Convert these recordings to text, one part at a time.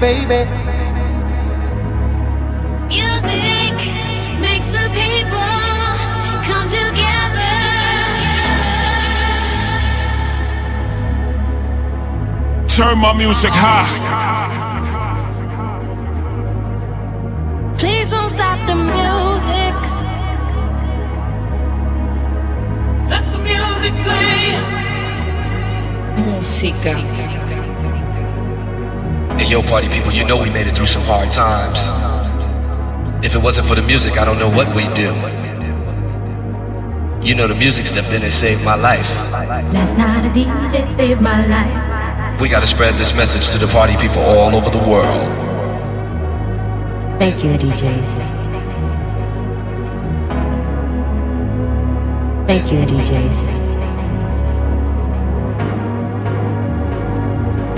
Baby. Music makes the people come together. Turn my music high. Please don't stop the music. Let the music play. Música. Hey, yo, party people, you know we made it through some hard times. If it wasn't for the music, I don't know what we'd do. You know, the music stepped in and saved my life. Last night a DJ saved my life. We gotta spread this message to the party people all over the world. Thank you, DJs. Thank you, DJs.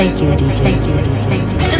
Thank you, DJ. Thank you, DJs.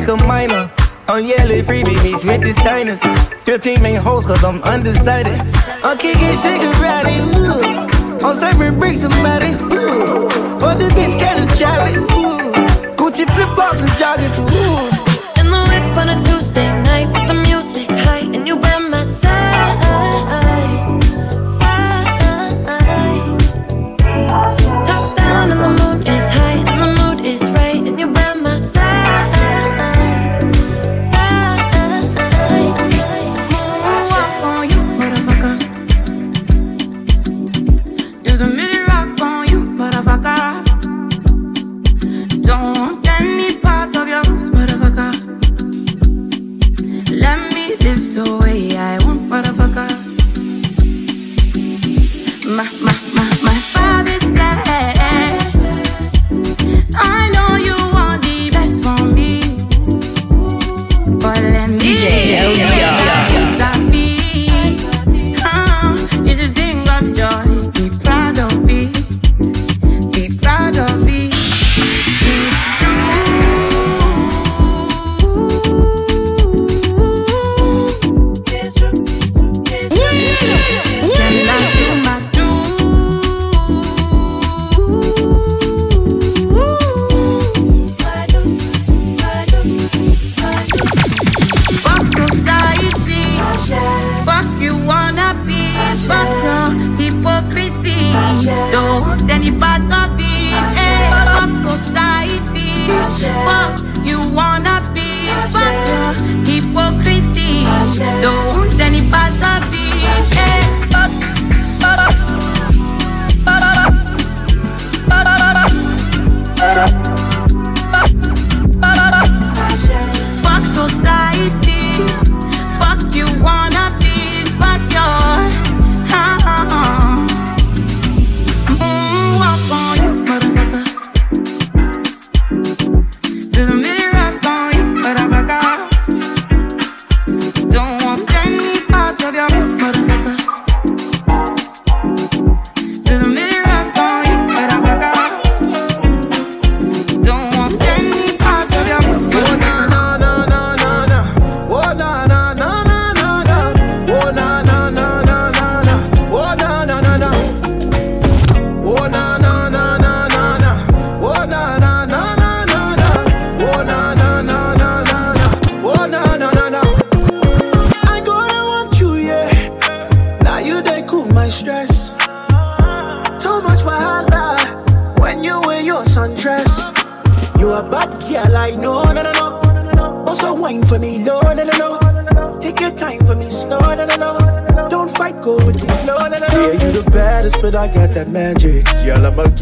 Like a minor. I'm yelling free beach with the signers. 15 main hoes, cause I'm undecided. I'm kicking karate, ooh. I'm serving bricks somebody, ooh. For the bitch, catch a Charlie, ooh. Gucci flip flops and joggers, ooh. In the whip on a Tuesday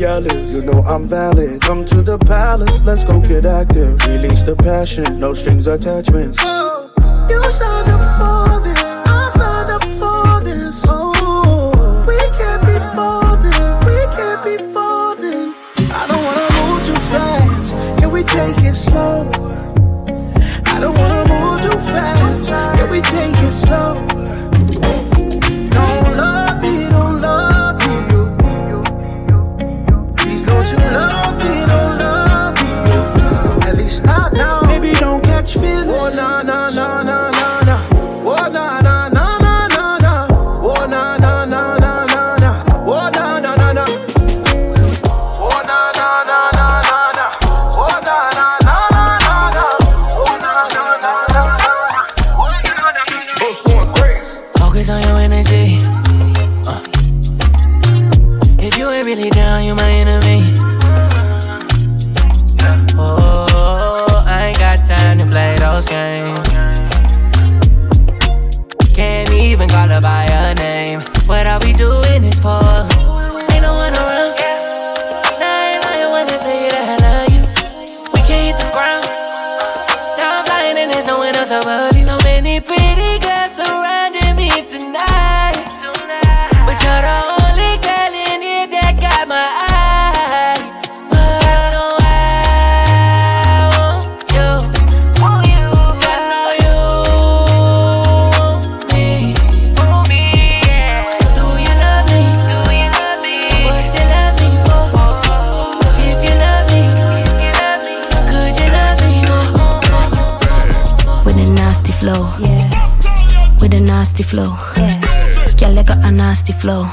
jealous. You know I'm valid. Come to the palace, let's go get active. Release the passion, no strings attachments. Oh, you sound Και αλεύει ένα νύχτα φλό.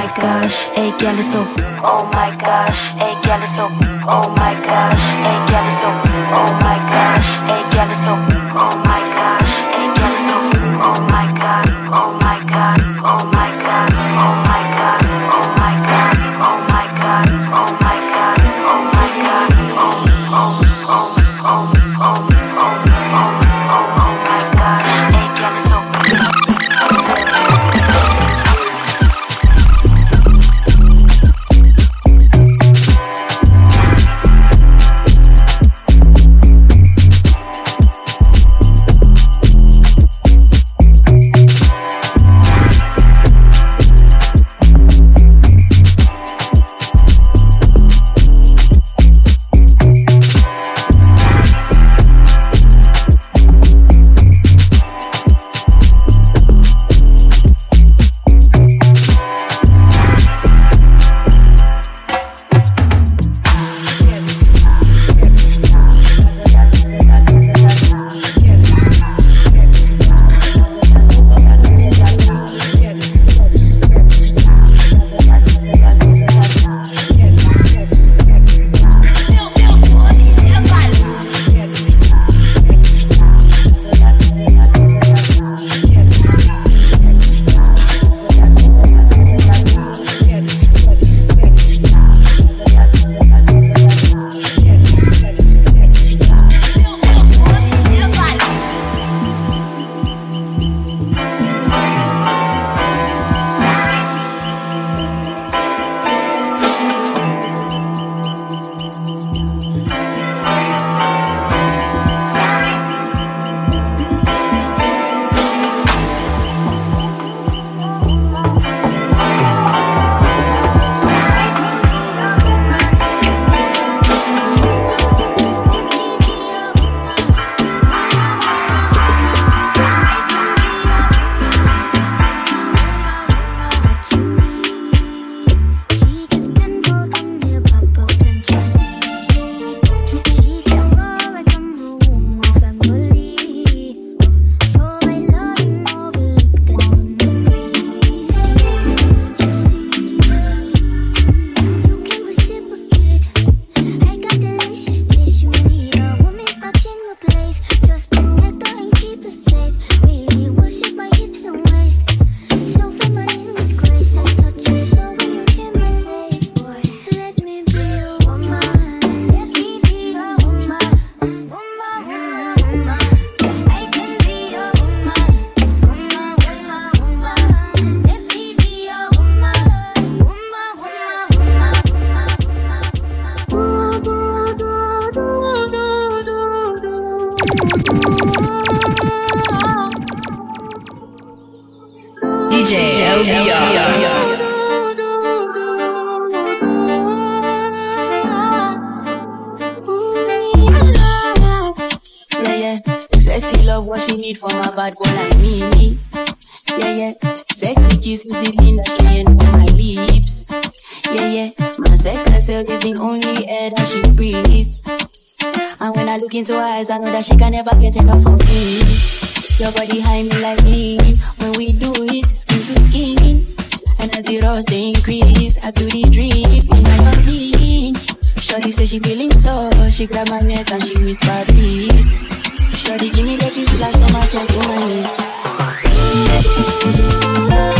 my gosh, hey gal is so. Oh my gosh, hey gal is so. Oh my gosh, hey gal is so. Oh my gosh, hey gal is so. Oh body high me like lean. When we do it, skin to skin. And as the rush increase, I feel the drip in my body. Shorty say she feeling so, she grab my neck and she whisper please. Shorty give me the kiss like so much as to my knees.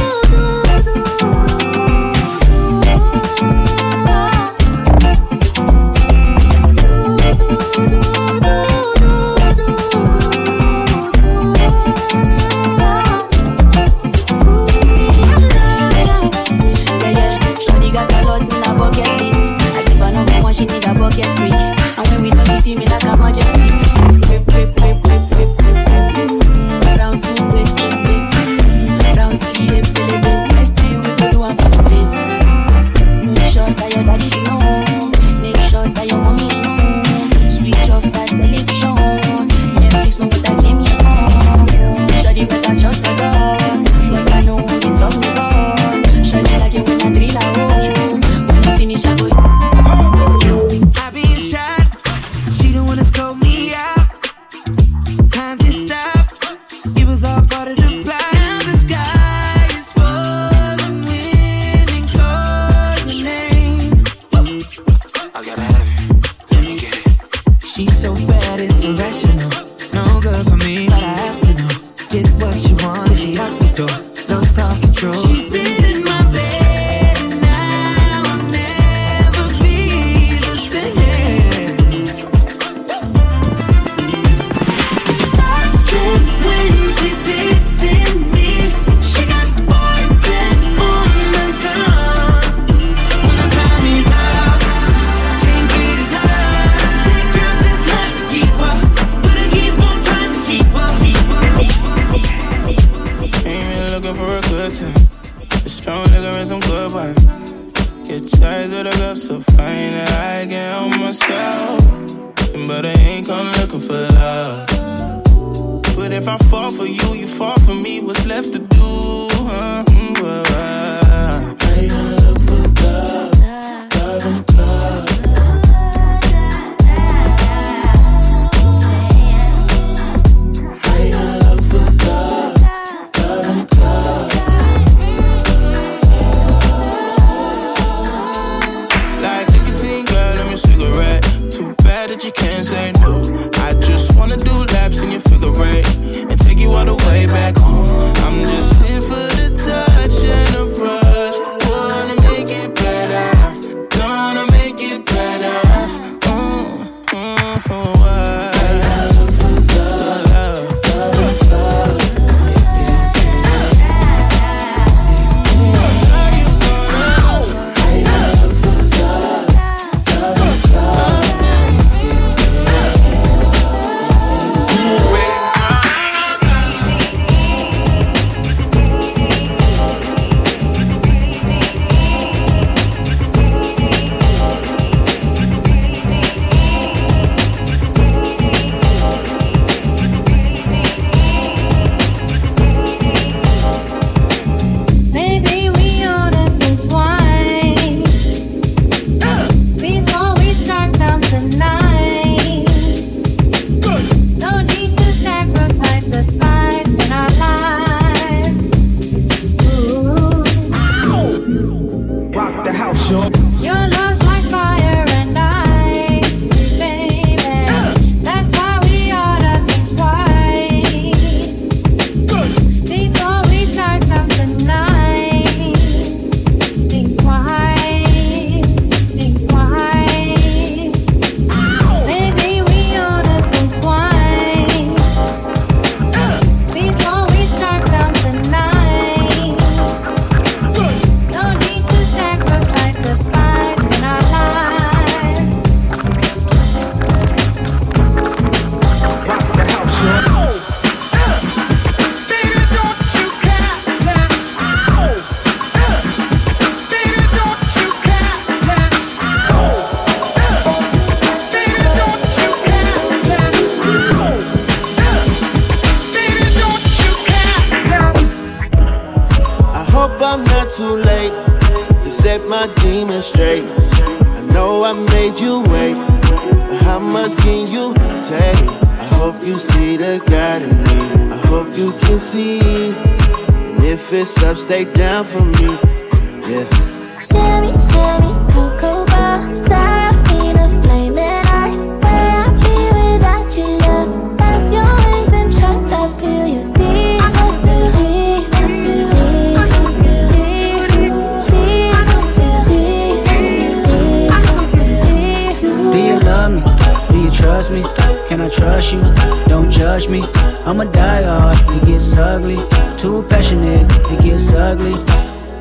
Me. I'm a die hard, it gets ugly. Too passionate, it gets ugly.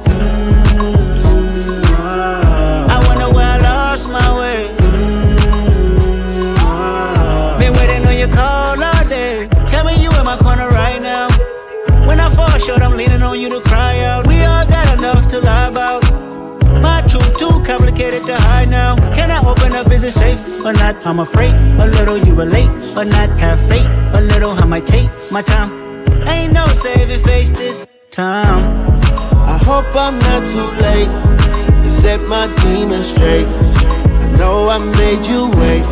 Mm, ah. I wonder where I lost my way. Mm, ah. Been waiting on your call all day. Tell me you in my corner right now. When I fall short, I'm leaning on you to cry out. We all got enough to lie about. My truth too complicated to hide now. Can I open up? Is it safe or not? I'm afraid a little you relate but not. Have faith a little. I might take my time. Ain't no saving face this time. I hope I'm not too late to set my demons straight. I know I made you wait,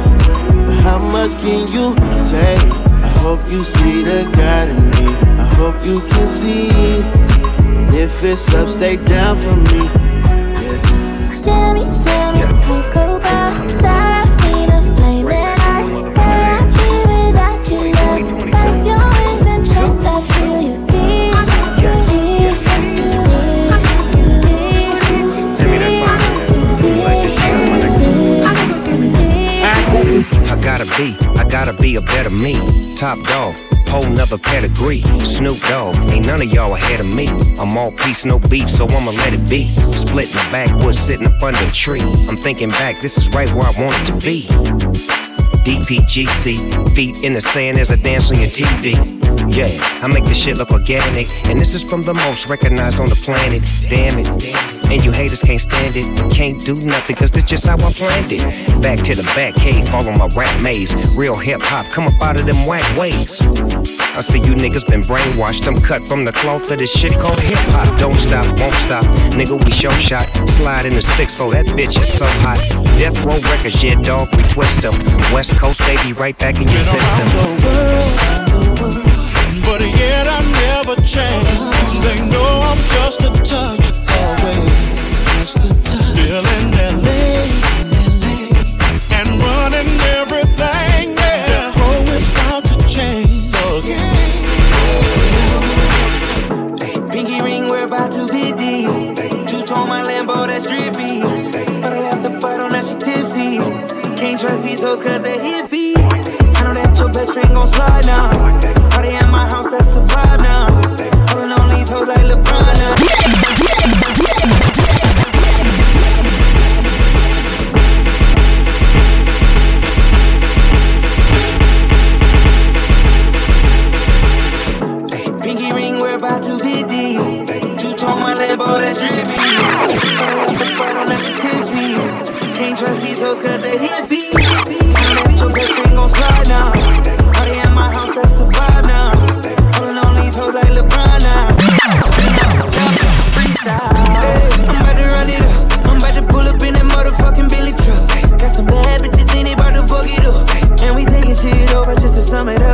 but how much can you take? I hope you see the God in me. I hope you can see. And if it's up, stay down for me. Sherry, Sherry, Cocoa Bar, Serafina, gotta be, I gotta be a better me. Top dog, whole nother pedigree. Snoop Dogg, ain't none of y'all ahead of me. I'm all peace, no beef, so I'ma let it be. Split the backwoods, sitting up under a tree. I'm thinking back, this is right where I wanted to be. DPGC, feet in the sand as I dance on your TV. Yeah, I make this shit look organic, and this is from the most recognized on the planet. Damn it. And you haters can't stand it, can't do nothing, cause this just how I planned it. Back to the back cave, follow my rap maze. Real hip hop, come up out of them whack ways. I see you niggas been brainwashed. I'm cut from the cloth of this shit called hip hop. Don't stop, won't stop. Nigga, we show shot. Slide in the 6 4 that bitch is so hot. Death Row Records, yeah, dog, we twist them. West Coast, baby, right back in your system. But yet I never change. They know I'm just a touch away. Just a touch. Still in. These hoes cause they hippie. I know that your best friend gon' slide now. Party at my house, that's a vibe now.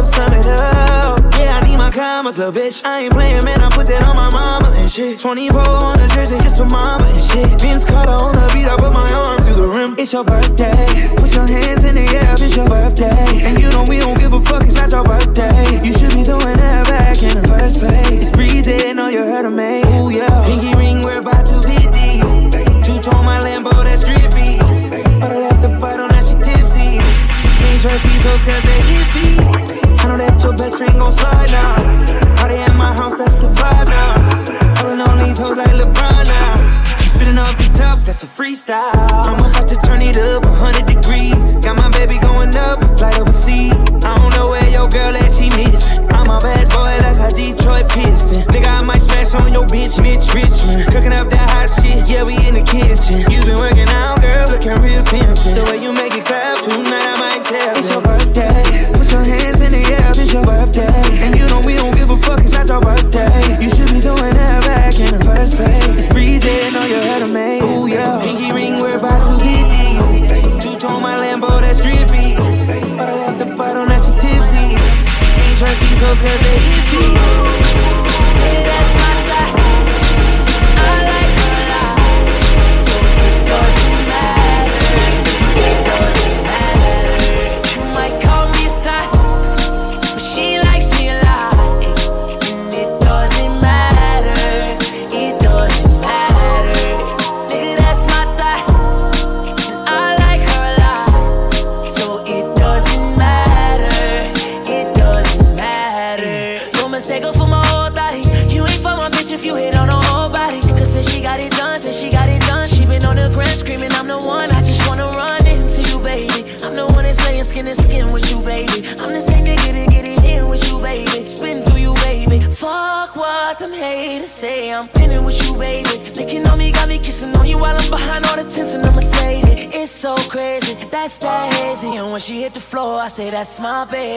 Up, sum it up. Yeah, I need my commas, little bitch. I ain't playing, man. I put that on my mama and shit. 24 on the jersey just for mama and shit. Vince Carter on the beat, I put my arm through the rim. It's your birthday. Put your hands in the air, it's your birthday. And you know we don't give a fuck, it's not your birthday. You should be doing that back in the first place. It's breezy, know you heard of me. Ooh, yeah. Pinky ring, we're that's my baby.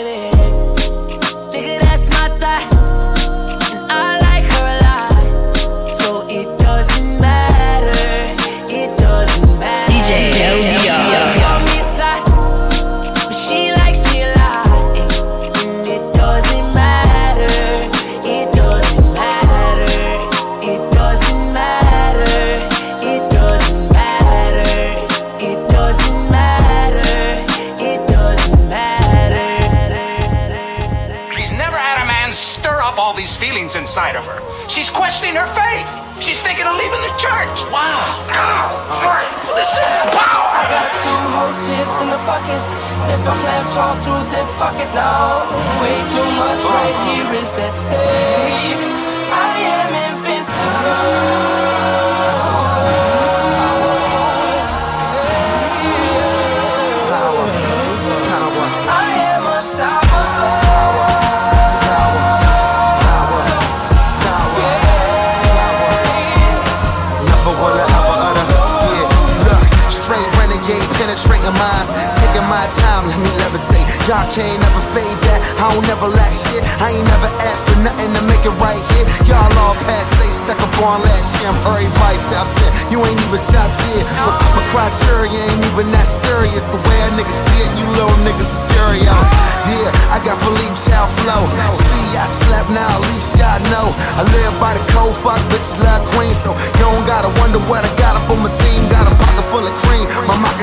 Even that serious. The way a nigga see it, you little niggas is curious. Yeah, I got Philippe Chow flow. See, I slap now, at least y'all know. I live by the code, fuck bitches love queen. So you don't gotta wonder what I got up on my team. Got a pocket full of cream. My moccasins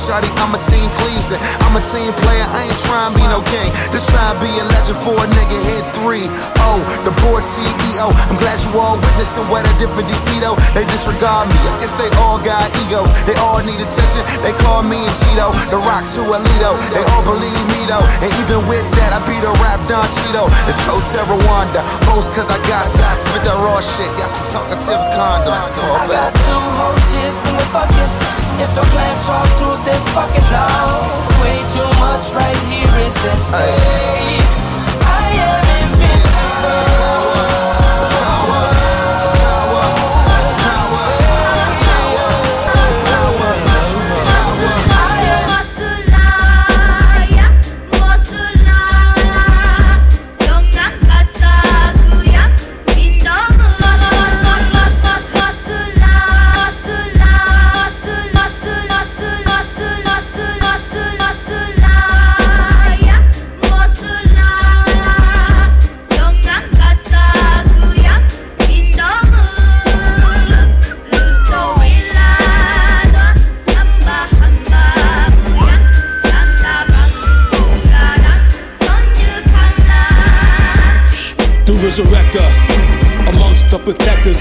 shawty. I'm a team Cleveland. I'm a team player. I ain't trying to be no king. Just trying to be a legend for a nigga. Hit three. Oh, the board CEO. I'm glad you all witnessing what I did for DC though. They disregard me. I guess they all got ego. They all need attention. They call me and Cheeto. The rock to Alito. They all believe me though. And even with that, I beat a rap Don Cheeto. It's Hotel Rwanda. Post cause I got to. Spit that raw shit. Got some talkative condoms. I got two hoaches in the bucket. If the plans fall through, then fuck it now. Way too much right here is at stake.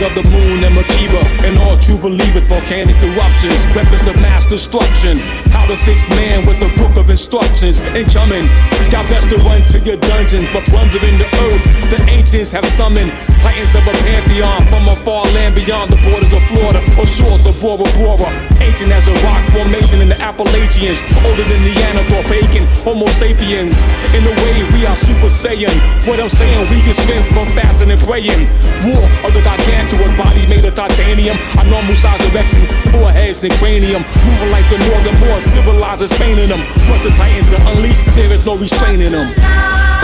Of the moon and Makiba and all true believers volcanic eruptions weapons of mass destruction. How to fix man was a book of instructions. Incoming y'all best to run to your dungeon but plundering the earth the ancients have summoned titans of a pantheon from a far land beyond the borders of Florida or shores of Bora Bora ancient as a rock formation in the Appalachians older than Neanderthal pagan Homo sapiens in a way we are super saiyan what I'm saying we can spin from fasting and praying. War of the gargantuan body made of titanium. A normal size erection, foreheads and cranium. Moving like the northern more civilized civilizers painting them. Once the titans are unleashed, there is no restraining them.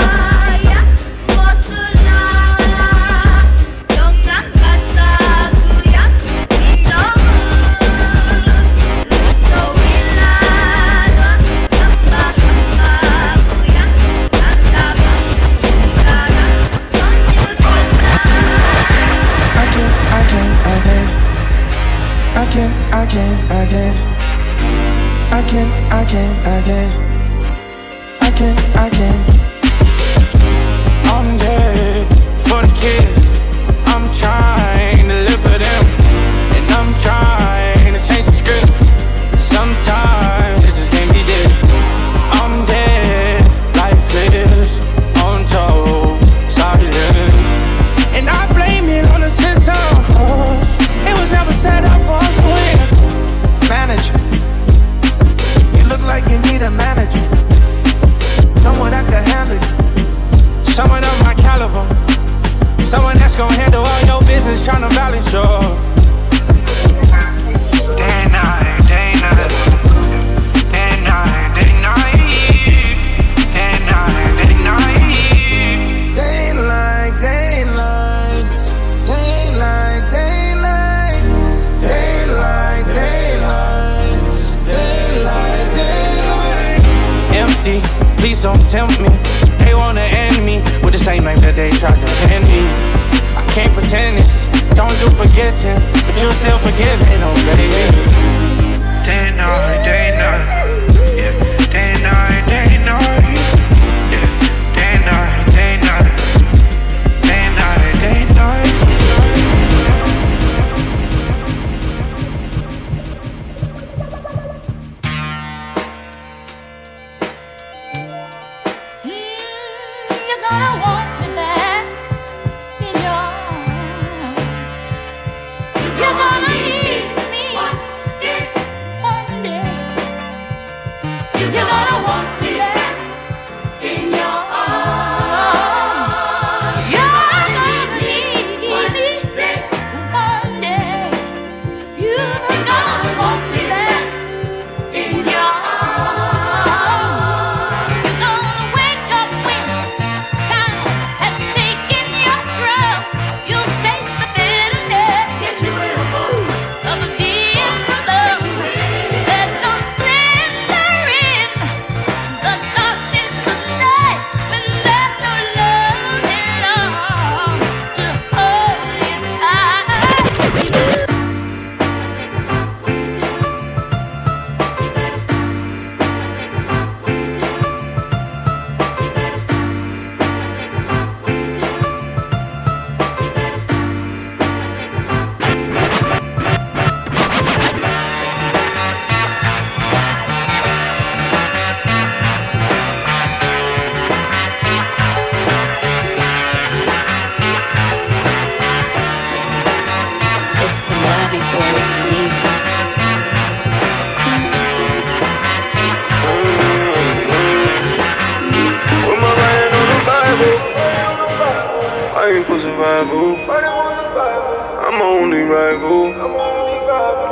Ain't for survival. I'm only rival.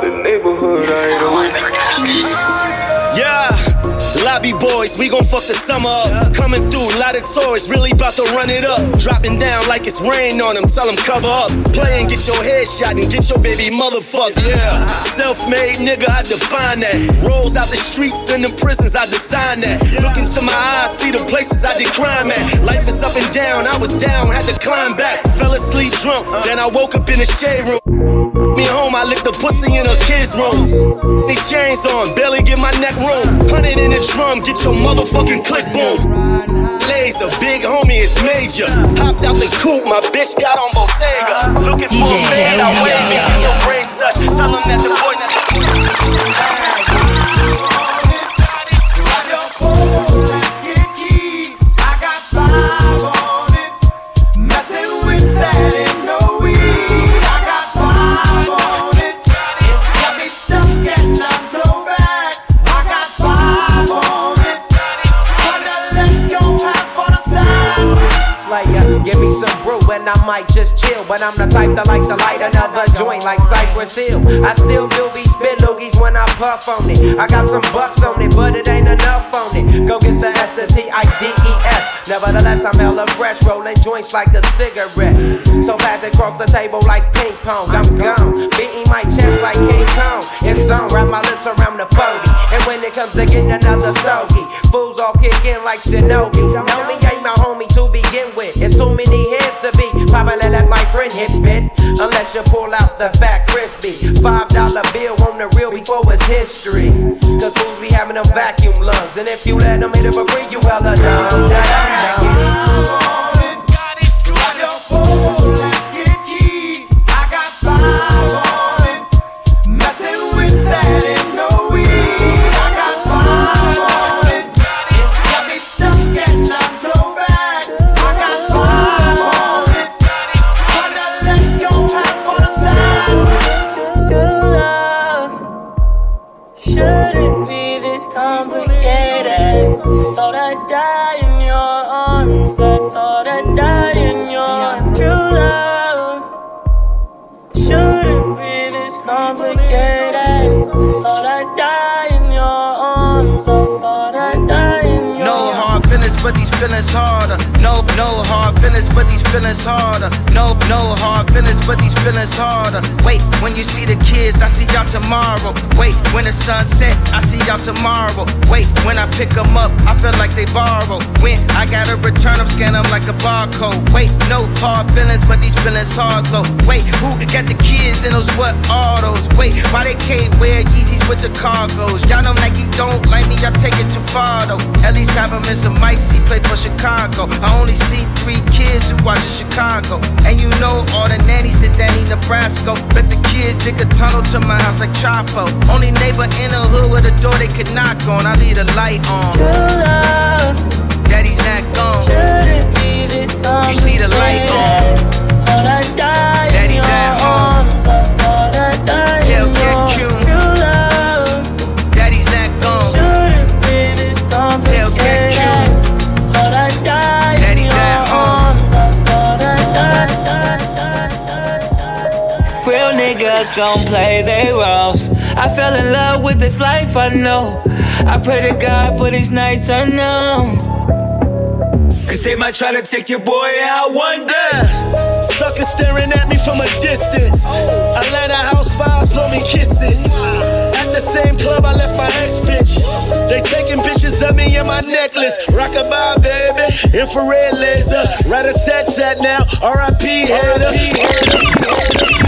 The neighborhood idol. Yeah, lobby boys, we gon' fuck the summer up. Coming through, lot of tourists, really about to run it up. Dropping down like it's rain on them, tell them cover up. Play and get your head shot and get your baby motherfucked, yeah. Self made nigga, I define that. Rolls out the streets and the prisons, I design that. Look into my eyes, see the places I did crime at. Life is up and down, I was down, had to climb back. Fell asleep drunk, then I woke up in the shade room. Me home, I licked the pussy in a kid's room. They chains on, barely get my neck room. Hundred in the drum, get your motherfucking click boom. Laser, big homie, it's major. Hopped out the coupe, my bitch got on Bottega. Looking for a fade, I wave it, get your brain touch. Tell them that the voice might just chill. But I'm the type that like to light another joint like Cypress Hill. I still do be spit loogies when I puff on it. I got some bucks on it, but it ain't enough on it. Go get the S, the E. Nevertheless, I'm hella fresh, rolling joints like a cigarette. So fast it across the table like ping pong. I'm gone, beating my chest like King Kong. It's on, wrap my lips around the 40. And when it comes to getting another stogie, fools all kick in like Shinobi. Know me ain't my homie to begin with. It's too many heads to. Probably let my friend hit bit. Unless you pull out the fat crispy. Five dollar bill on the real before it's history. Cause fools be having them vacuum lungs. And if you let them hit it for free, you hella uh, dumb. Da-dum-dum. Feelings, harder. No, no hard feelings, but these feelings harder. No, no hard feelings, but these feelings harder. Wait, when you see the kids, I see y'all tomorrow. Wait, when the sun set, I see y'all tomorrow. Wait, when I pick them up, I feel like they borrow. When I gotta return them, scan them like a barcode. Wait, no hard feelings, but these feelings hard though. Wait, who got the kids in those what autos? Wait, why they can't wear Yeezys with the cargos? Y'all know Nike don't like me, y'all take it too far though. At least have him in some mics, he played for Chicago. I only see three kids who watch in Chicago. And you know all the nannies that Danny Nebraska. Bet the kids dig a tunnel to my house like Chapo. Only neighbor in the hood with a door they could knock on. I leave the light on. True love. Daddy's not gone. Shouldn't be this You see the light on. Thought I died niggas gon' play their roles. I fell in love with this life, I know. I pray to God for these nights unknown. Cause they might try to take your boy out one day. Uh, suckers staring at me from a distance. Atlanta house files blow me kisses. At the same club I left my ex bitch. They taking pictures of me and my necklace. Rockabye, baby. Infrared laser. Rat a tat tat now. RIP hater.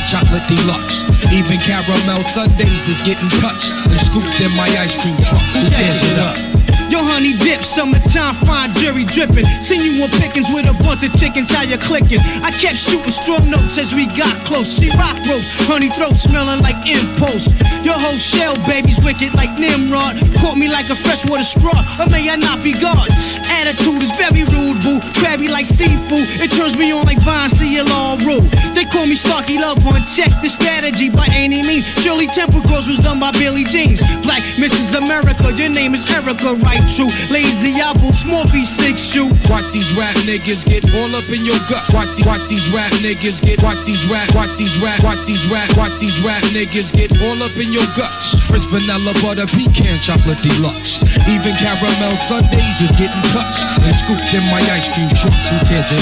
Pecan chocolate deluxe. Even caramel sundaes is getting touched and scooped in my ice cream truck. Who tears it up? Yo, honey dip, summertime, fine jerry dripping. Seen you on pickings with a bunch of chickens, how you clicking? I kept shooting strong notes as we got close. She rock roast, honey throat smelling like impulse. Your whole shell, baby's wicked like Nimrod. Caught me like a freshwater straw, or may I not be God? Attitude is very rude, boo. Crabby like seafood, it turns me on like vines to your law rule. They call me Starky Love Hunt, check the strategy by any means. Shirley Temple Cross was done by Billy Jeans. Black Mrs. America, your name is Erica, right? True. Lazy apple, Smurfy six shoe. Watch these rap niggas get all up in your gut. Watch, the, watch these rap niggas get. Watch these rap. Watch these rap. Watch these rap. Watch these rap niggas get all up in your guts. French vanilla butter pecan chocolate deluxe. Even caramel sundaes is getting touched and scooped in my ice cream?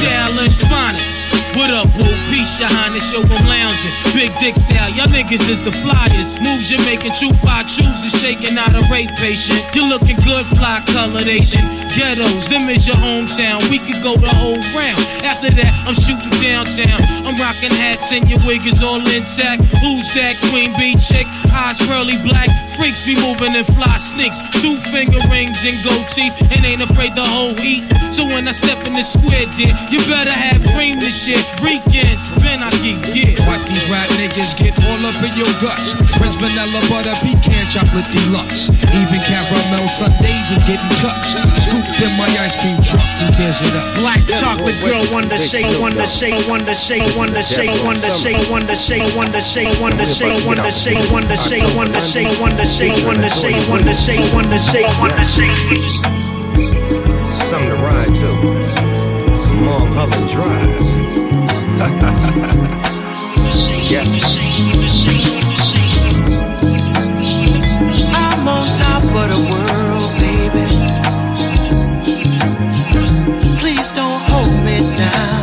Challenge finest. What up, boo? Peace, your highness, yo, I'm lounging. Big dick style, y'all niggas is the flyers. Moves you're making, true fly chooses, shaking out a rape patient. You're looking good, fly colored Asian. Ghettos, them is your hometown. We could go the whole round. After that, I'm shooting downtown. I'm rocking hats and your wig is all intact. Who's that queen bee chick? Eyes pearly black. Freaks be moving in fly sneaks. Two finger rings and gold teeth. And ain't afraid the whole heat. So when I step in the square, dear, you better have cream this shit. Weekends, Ben I keep yeah. Watch these rap niggas get all up in your guts. French vanilla butter pecan chocolate deluxe. Even caramel sundaes is getting touched. Scooped in my ice cream truck. Who tears it up? Black chocolate girl, wonder shake, wonder shake, wonder shake, wonder shake, wonder shake, wonder shake, wonder shake, wonder shake, wonder shake, wonder shake, wonder shake, wonder shake, wonder shake, wonder shake, wonder shake, wonder shake. Something to ride to. Long Holland Drive. Yes. I'm on top of the world, baby. Please don't hold me down.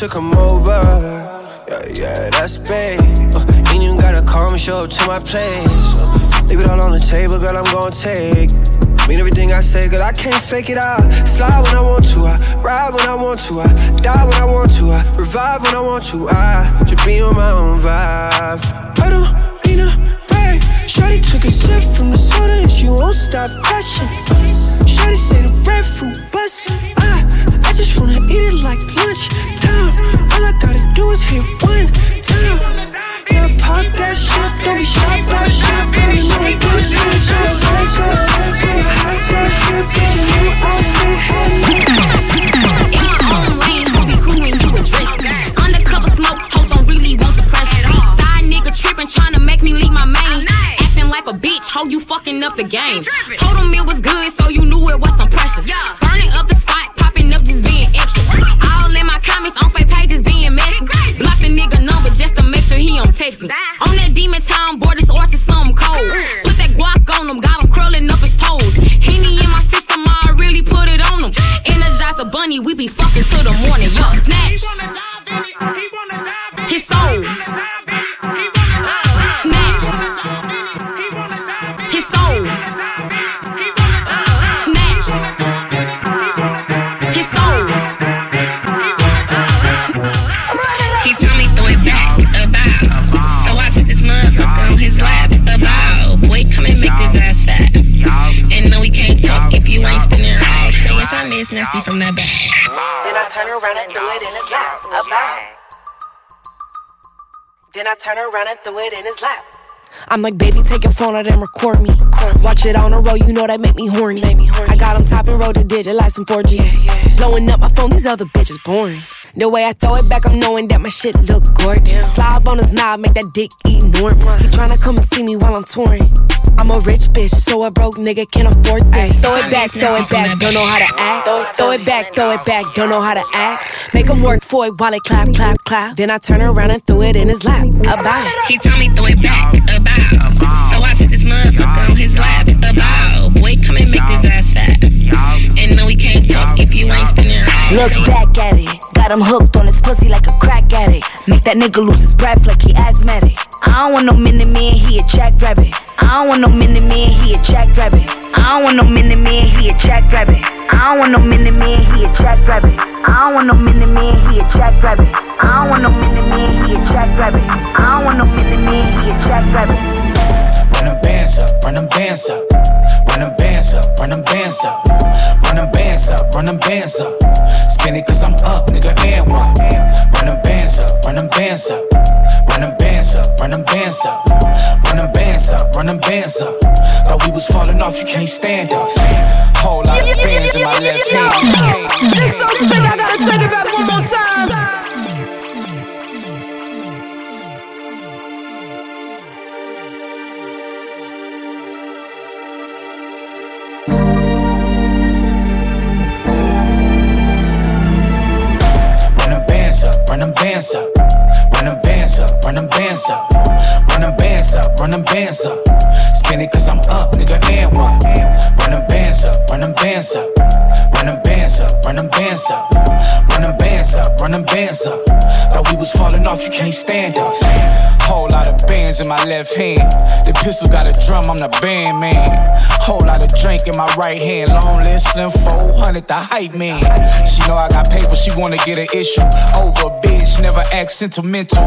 To come over. Yeah, yeah, that's babe. Uh, ain't even gotta call me, show up to my place. Uh, leave it all on the table, girl, I'm gonna take. Mean everything I say, girl, I can't fake it out. Slide when I want to, I ride when I want to, I die when I want to, I revive when I want to. I just be on my own vibe. I don't need a break. Shorty took a sip from the soda and she won't stop passion. Shorty say the breadfruit bust. I, I just wanna eat it like lunch time. All I gotta do is hit one time. Yeah, pop that shit, don't be shy about shit, girl. You know it this is your cycle. Yeah, hot that shit, get your new outfit, head In my own lane, who be cool when you address me? Undercover smoke, hoes don't really want the pressure. Side nigga tripping, trying to make me leave my main. Acting like a bitch, hoe you fucking up the game. Told him it was good, so around and threw it in his lap. About. Then I turn around and threw it in his lap. I'm like, baby, take your phone out and record me. Watch it on the road, you know that make me horny. I got him top and roll the digit like some 4Gs. Blowing up my phone, these other bitches boring. The way I throw it back, I'm knowing that my shit look gorgeous. Slide on his knob, make that dick enormous. He tryna come and see me while I'm touring. I'm a rich bitch, so a broke nigga can't afford this. Throw it back, throw it back, don't know how to act. Throw it, throw it back, throw it back, don't know how to act. Make him work for it while it clap, clap, clap. Then I turn around and threw it in his lap. About. He told me throw it back, about. So I sit this motherfucker on his lap, about. Boy, come and make this ass fat. And no, we can't talk if you ain't spinning right. Look back at it. Got him hooked on his pussy like a crack addict. Make that nigga lose his breath like he asthmatic. I don't want no mini man, he a jackrabbit. I don't want no mini man, he a jackrabbit. I don't want no mini man, he a jackrabbit. I don't want no mini man, he a jackrabbit. I don't want no mini man, he a jackrabbit. I don't want no mini man, he a jackrabbit. I don't want no mini man, he a jackrabbit. Run them bands up, run them bands up. Run them bands up, run them bands up. Run them bands up, run them bands up. Spin it cause I'm up, nigga, and what? Run them bands up, run them bands up. Run them bands up, run them bands up. Run them bands up, run them bands up. Thought we was falling off, you can't stand us. Whole lot of bands in my left hand. This song shit, I gotta take it back one more time. Bands up, run them bands up, run them bands up, run them bands up, run them bands up. Spin it cause I'm up, nigga, and what? Run them bands up, run them bands up, bands up, run them bands up, run them bands up, run them bands up. Thought we was falling off, you can't stand us. Whole lot of bands in my left hand. The pistol got a drum, I'm the band man. Whole lot of drink in my right hand. Long list, slim 400, the hype man. She know I got paper, she wanna get an issue over a bitch, never act sentimental.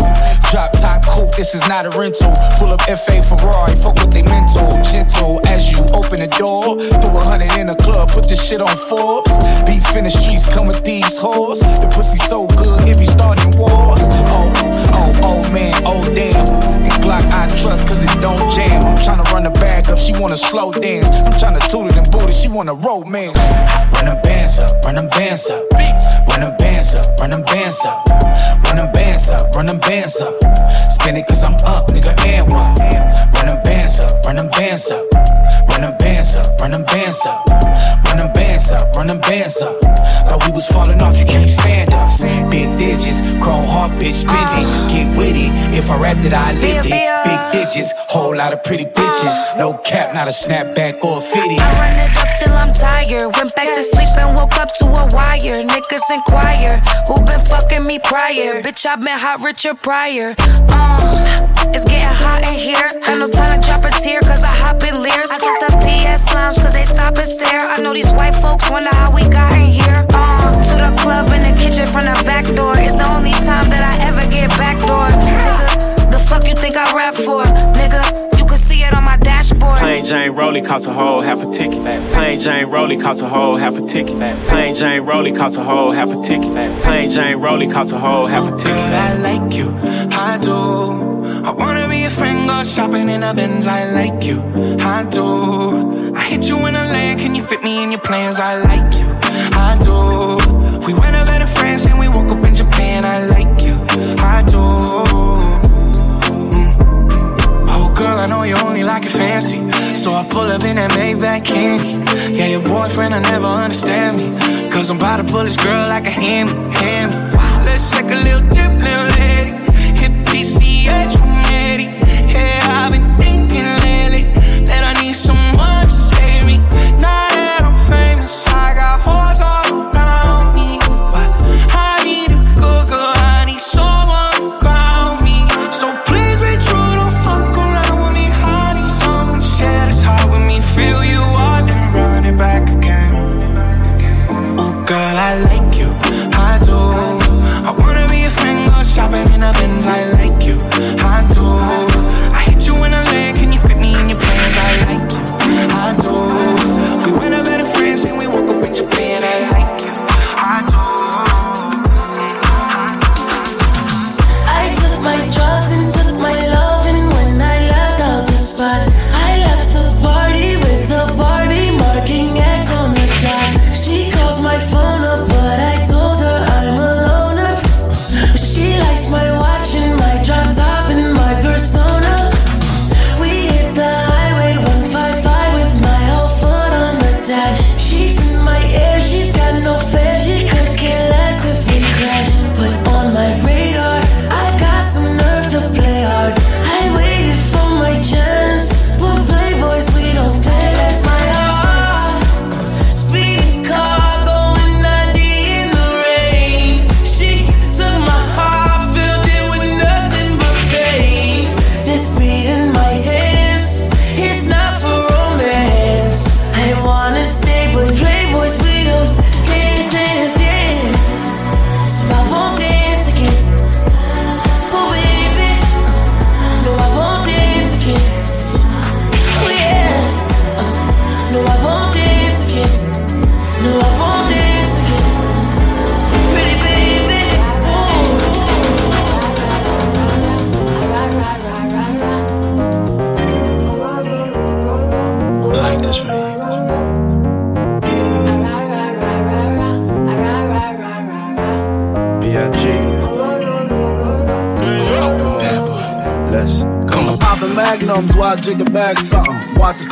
Drop top coupe, this is not a rental. Pull up FA Ferrari, fuck with they mental. Gentle as you open the door. Throw a hundred in the club, put this shit on Forbes. Beef in streets, come with these hoes. The pussy so good, it be starting wars. Oh, oh, oh man, oh damn. And Glock I trust cause it don't jam. I'm tryna run the bag up, she wanna slow dance. I'm tryna toot it and boot it, she wanna romance. Run them bands up, run them bands up. Run them bands up, run them bands up. Run them bands up, run them bands up. Spin it cause I'm up, nigga, and what? Run them bands up, run them bands up. Run them bands up, run them bands up. Run them bands up, run them bands up. Thought we was falling off, you can't stand us. Big digits, chrome heart, bitch, spin it. Get with it. If I rapped it, I lived it. Big digits, whole lot of pretty bitches. No cap, not a snapback or a fitty. I run it up till I'm tired. Went back to sleep and woke up to a wire. Niggas inquire who been fucking me prior. Bitch, i been hot Richard Pryor. Uh, it's getting hot in here. Had no time to drop a tear, cause I hop in Lears. I took the PS lounge, cause they stop and stare. I know these white folks wonder how we got in here. Uh, to the club in the kitchen from the back door. It's the only time that I ever get backdoor. Nigga, the fuck you think I rap for? Nigga, see it on my dashboard. Plain Jane Rolly cost a whole half a ticket. Plain Jane Rolly cost a whole half a ticket. Plain Jane Rolly cost a whole half a ticket. Plain Jane Rolly cost a whole half a ticket. Girl, I like you, I do. I wanna be a friend, go shopping in a Benz. I like you, I do. I hit you in a land, can you fit me in your plans? I like you, I do. We went over to France and we woke up in Japan. I like you, I never understand me. Cause I'm about to pull this girl like a hammy, hammy. Let's take a little dip,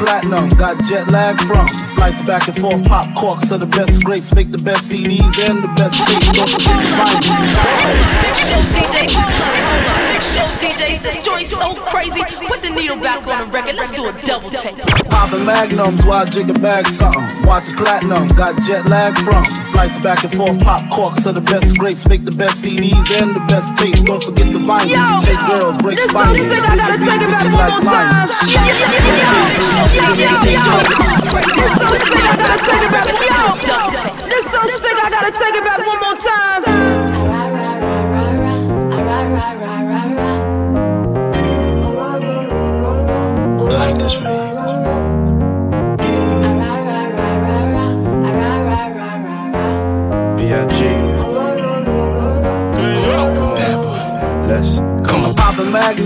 platinum, got jet lag from. Flights back and forth, pop corks are the best grapes, make the best CDs and the best tapes. Don't forget to find Big show DJ, Big show DJs, this story's so crazy. Put the needle back on the record, let's do a double take. Poppin' magnums, why jigger bag something? Watch platinum, got jet lag from. Flights back and forth, pop corks are the best scrapes. Make the best CDs and the best tapes. Don't forget the vinyl. Take girls, break spines. This song said I gotta take it back one more time.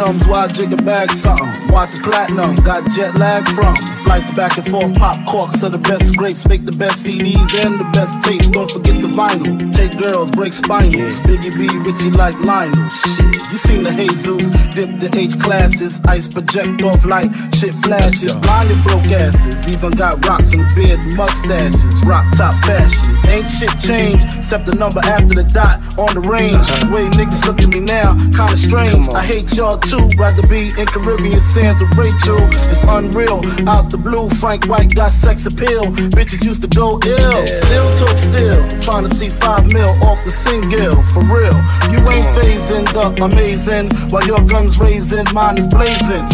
Magnums, why jigger bag something? Watch platinum, got jet lag from. Flights back and forth, pop corks are the best grapes, make the best CDs and the best tapes. Don't forget the vinyl. Take girls, break spinals. Biggie B, Richie like Lionel. Shit, you seen the Jesus, dip the H classes, ice project off light, shit flashes, blinded broke asses. Even got rocks and beard mustaches, rock top fashions. Ain't shit changed, except the number after the dot on the range. The way niggas look at me now, kinda strange. I hate y'all too, rather be in Caribbean sands with Rachel. It's unreal, out the blue, Frank White got sex appeal. Bitches used to go ill, still talk still. Trying to see five mil off the single, for real. You ain't phasing the amazing, while your gun's raising, mine is blazing.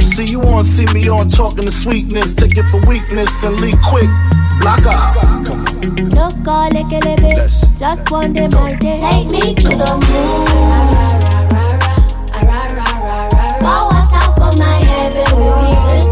See you on, see me on, talking to sweetness, take it for weakness and leave quick. Block out. No call it kelebe, just one day my day. Take me to the moon. Pour water for my head when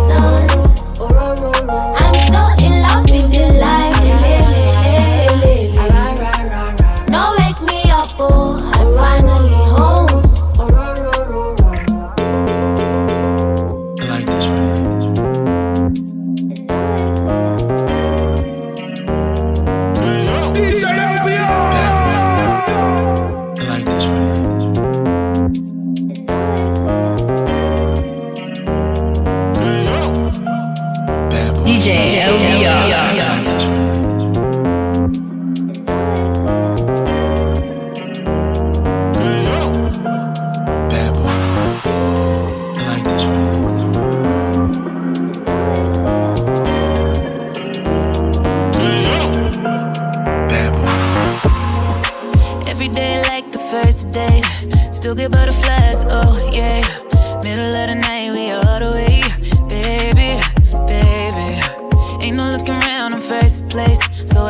Still get butterflies, oh yeah. Middle of the night, we all the way.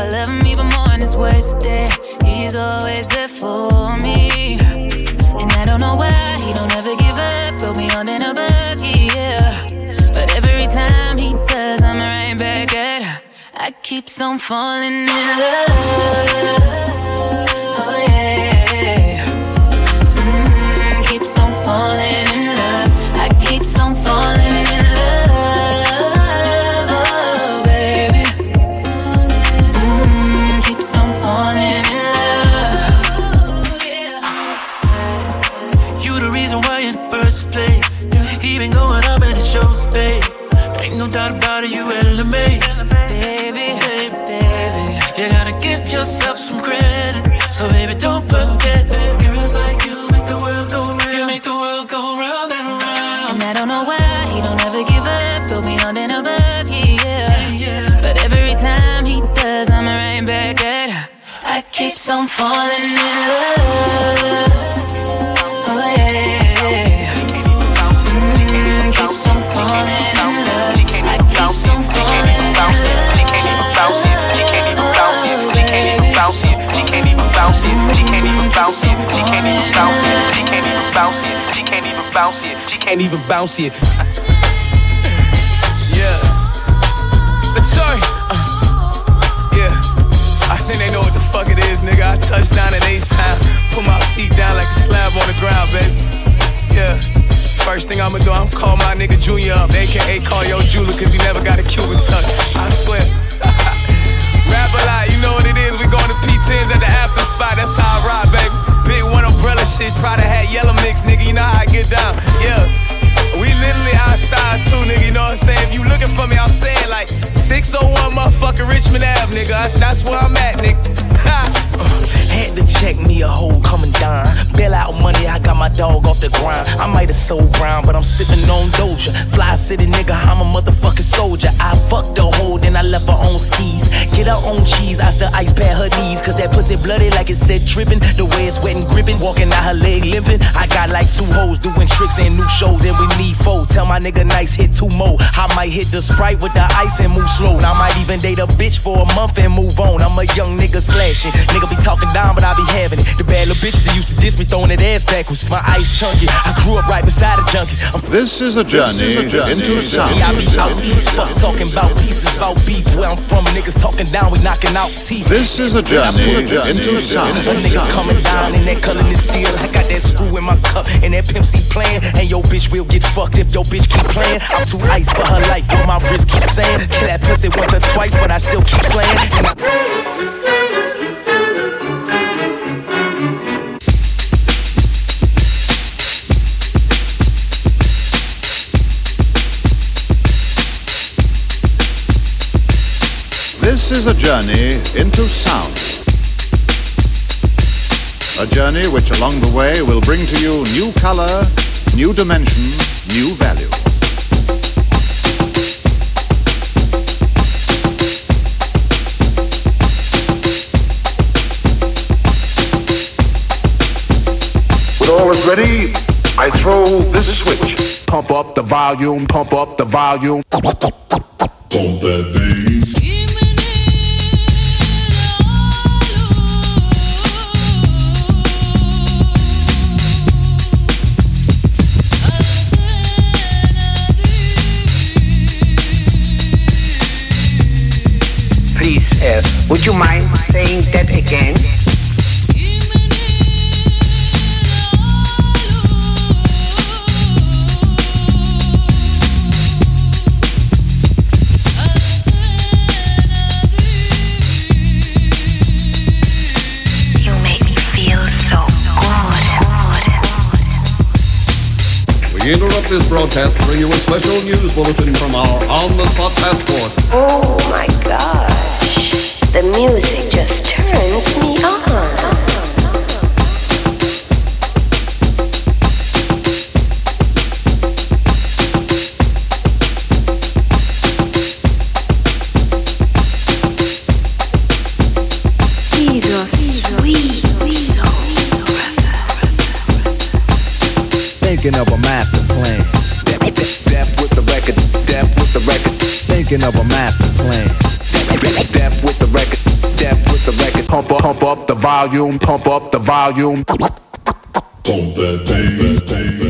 I love him even more in his worst day. He's always there for me. And I don't know why he don't ever give up. Go beyond and above, yeah. But every time he does, I'm right back at her. I keep on falling in love. Yourself some credit. So baby, don't forget. Girls like you make the world go round. You make the world go round and round. And I don't know why he don't ever give up, go beyond and above, yeah. But every time he does, I'm right back at her. I keep on falling in love. Bounce it. She can't even bounce it. She can't even bounce it. She can't even bounce it. She can't even bounce it. Yeah. But sorry. Uh, yeah. I think they know what the fuck it is, nigga. I touched down at H time. Put my feet down like a slab on the ground, baby. Yeah. First thing I'ma do, I'm call my nigga Junior up, aka call yo jeweler, cause he never got a Cuban touch. shit, try to have yellow mix, nigga. You know how I get down. Yeah. We literally outside too, nigga. You know what I'm saying? If you look 601 motherfucking Richmond Ave, nigga. That's, that's where I'm at, nigga. Had to check me a hole coming down. Bail out money, I got my dog off the ground. I might have sold brown, but I'm sipping on Doja. Fly city nigga, I'm a motherfucking soldier. I fucked the hoe, then I left her on skis. Get her on cheese, I still ice pad her knees. Cause that pussy bloody like it said dripping. The way it's wet and gripping, walking out her leg limping. I got like two hoes doing tricks and new shows, and we need four. Tell my nigga nice hit two more. I might hit the sprite with the ice and move slow. I might even date a bitch for a month and move on. I'm a young nigga slashing. Nigga be talking down, but I be having it. The bad little bitches that used to diss me, throwing that ass backwards. My ice chunky. I grew up right beside the junkies. I'm This is a journey into sound. yeah, I be out east, fuck talking about pieces, about beef. Where I'm from, niggas talking down, we knocking out teeth. This is a journey into sound. A nigga coming down in that colorless steel. I got that screw in my cup and that Pimp C playing. And your bitch will get fucked if your bitch keep playing. I'm too ice for her life, yo, my wrist keep saying. Kill that pussy once or twice, but I still keep slaying. This is a journey into sound. A journey which along the way will bring to you new color, new dimension, new value. Ready, I throw this switch. Pump up the volume, pump up the volume. Pump that bass. Please, uh, would you mind saying that again? Interrupt this broadcast to bring you a special news bulletin from our on-the-spot passport. Oh my gosh. The music just turns me on. Thinking of a master plan. Death with the record, death with the record. Pump up, pump up the volume, pump up the volume. Pump that bass, bass.